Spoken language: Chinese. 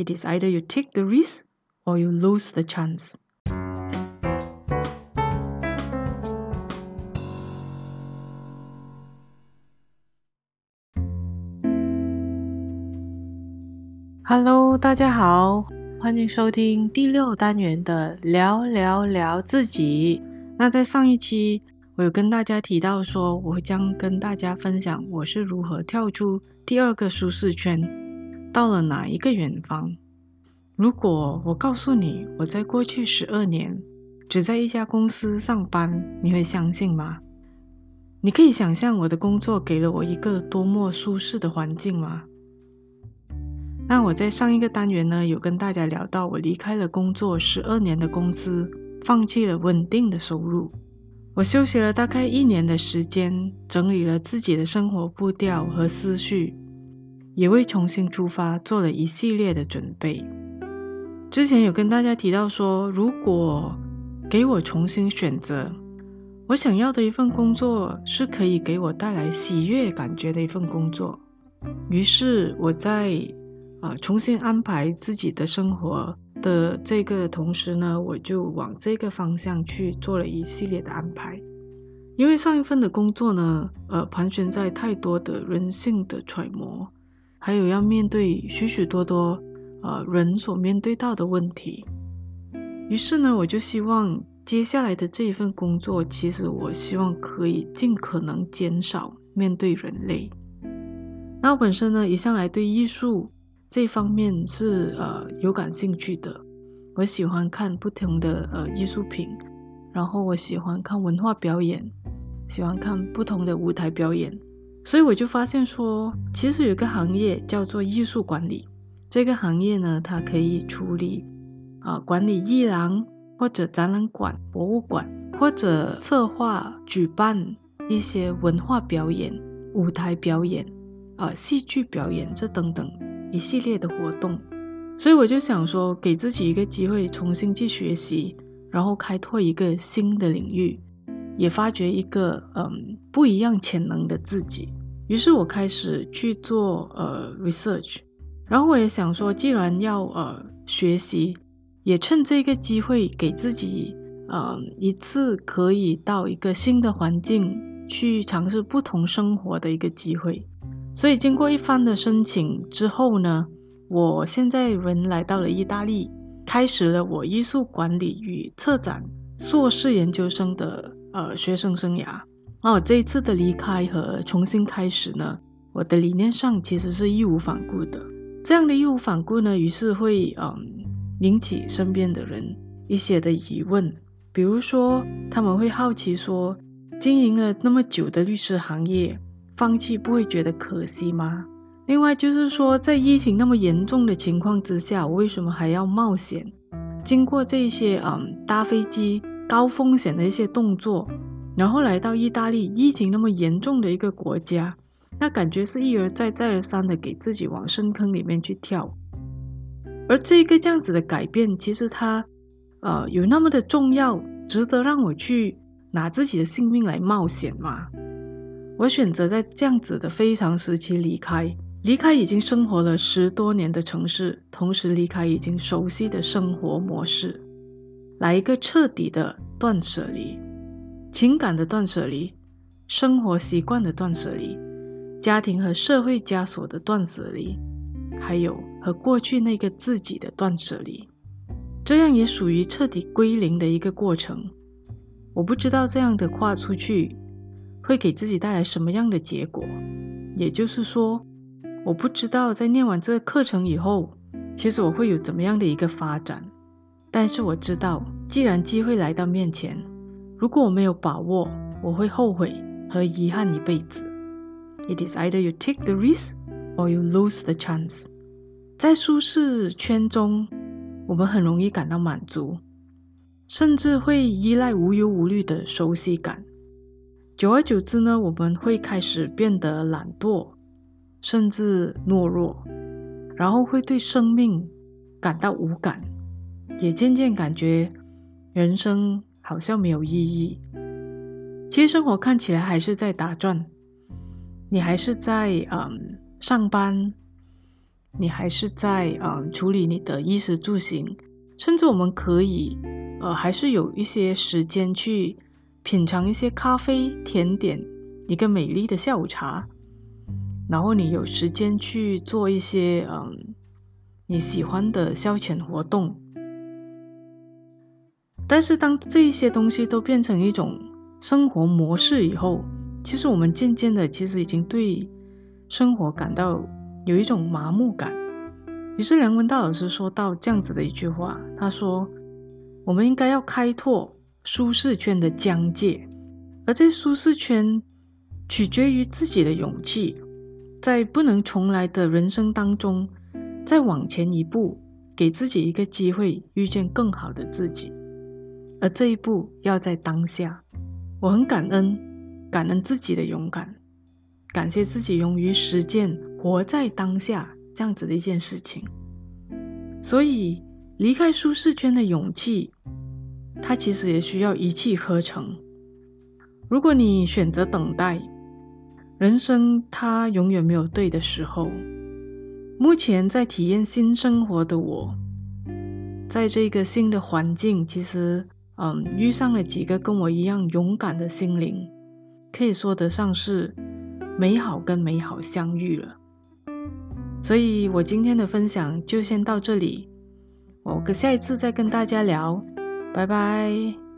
It is either you take the risk or you lose the chance. Hello，大家好，欢迎收听第六单元的聊聊聊自己。那在上一期，我有跟大家提到说，我将跟大家分享我是如何跳出第二个舒适圈，到了哪一个远方。如果我告诉你，我在过去十二年只在一家公司上班，你会相信吗？你可以想象我的工作给了我一个多么舒适的环境吗？那我在上一个单元呢，有跟大家聊到，我离开了工作十二年的公司，放弃了稳定的收入。我休息了大概一年的时间，整理了自己的生活步调和思绪，也为重新出发做了一系列的准备。之前有跟大家提到说，如果给我重新选择，我想要的一份工作是可以给我带来喜悦感觉的一份工作。于是我在啊，重新安排自己的生活的这个同时呢，我就往这个方向去做了一系列的安排。因为上一份的工作呢，呃，盘旋在太多的人性的揣摩，还有要面对许许多多呃人所面对到的问题。于是呢，我就希望接下来的这一份工作，其实我希望可以尽可能减少面对人类。那我本身呢，一向来对艺术。这方面是呃有感兴趣的，我喜欢看不同的呃艺术品，然后我喜欢看文化表演，喜欢看不同的舞台表演，所以我就发现说，其实有个行业叫做艺术管理，这个行业呢，它可以处理啊、管理艺廊或者展览馆、博物馆，或者策划举办一些文化表演、舞台表演啊、戏剧表演这等等。一系列的活动，所以我就想说，给自己一个机会，重新去学习，然后开拓一个新的领域，也发掘一个嗯不一样潜能的自己。于是我开始去做呃 research，然后我也想说，既然要呃学习，也趁这个机会给自己嗯一次可以到一个新的环境去尝试不同生活的一个机会。所以经过一番的申请之后呢，我现在人来到了意大利，开始了我艺术管理与策展硕士研究生的呃学生生涯。那我这一次的离开和重新开始呢，我的理念上其实是义无反顾的。这样的义无反顾呢，于是会嗯引起身边的人一些的疑问，比如说他们会好奇说，经营了那么久的律师行业。放弃不会觉得可惜吗？另外就是说，在疫情那么严重的情况之下，我为什么还要冒险？经过这些嗯搭飞机高风险的一些动作，然后来到意大利，疫情那么严重的一个国家，那感觉是一而再再而三的给自己往深坑里面去跳。而这个这样子的改变，其实它呃有那么的重要，值得让我去拿自己的性命来冒险吗？我选择在这样子的非常时期离开，离开已经生活了十多年的城市，同时离开已经熟悉的生活模式，来一个彻底的断舍离，情感的断舍离，生活习惯的断舍离，家庭和社会枷锁的断舍离，还有和过去那个自己的断舍离，这样也属于彻底归零的一个过程。我不知道这样的跨出去。会给自己带来什么样的结果？也就是说，我不知道在念完这个课程以后，其实我会有怎么样的一个发展。但是我知道，既然机会来到面前，如果我没有把握，我会后悔和遗憾一辈子。It is either you take the risk or you lose the chance。在舒适圈中，我们很容易感到满足，甚至会依赖无忧无虑的熟悉感。久而久之呢，我们会开始变得懒惰，甚至懦弱，然后会对生命感到无感，也渐渐感觉人生好像没有意义。其实生活看起来还是在打转，你还是在嗯上班，你还是在啊、呃、处理你的衣食住行，甚至我们可以呃还是有一些时间去品尝一些咖啡、甜点，一个美丽的下午茶，然后你有时间去做一些嗯、你喜欢的消遣活动。但是当这一些东西都变成一种生活模式以后，其实我们渐渐的其实已经对生活感到。有一种麻木感，于是梁文道老师说到这样子的一句话，他说：“我们应该要开拓舒适圈的疆界，而这舒适圈取决于自己的勇气，在不能重来的人生当中，再往前一步，给自己一个机会，遇见更好的自己。而这一步要在当下。我很感恩，感恩自己的勇敢，感谢自己勇于实践。”活在当下这样子的一件事情，所以离开舒适圈的勇气，它其实也需要一气呵成。如果你选择等待，人生它永远没有对的时候。目前在体验新生活的我，在这个新的环境，其实嗯，遇上了几个跟我一样勇敢的心灵，可以说得上是美好跟美好相遇了。所以我今天的分享就先到这里，我下一次再跟大家聊，拜拜。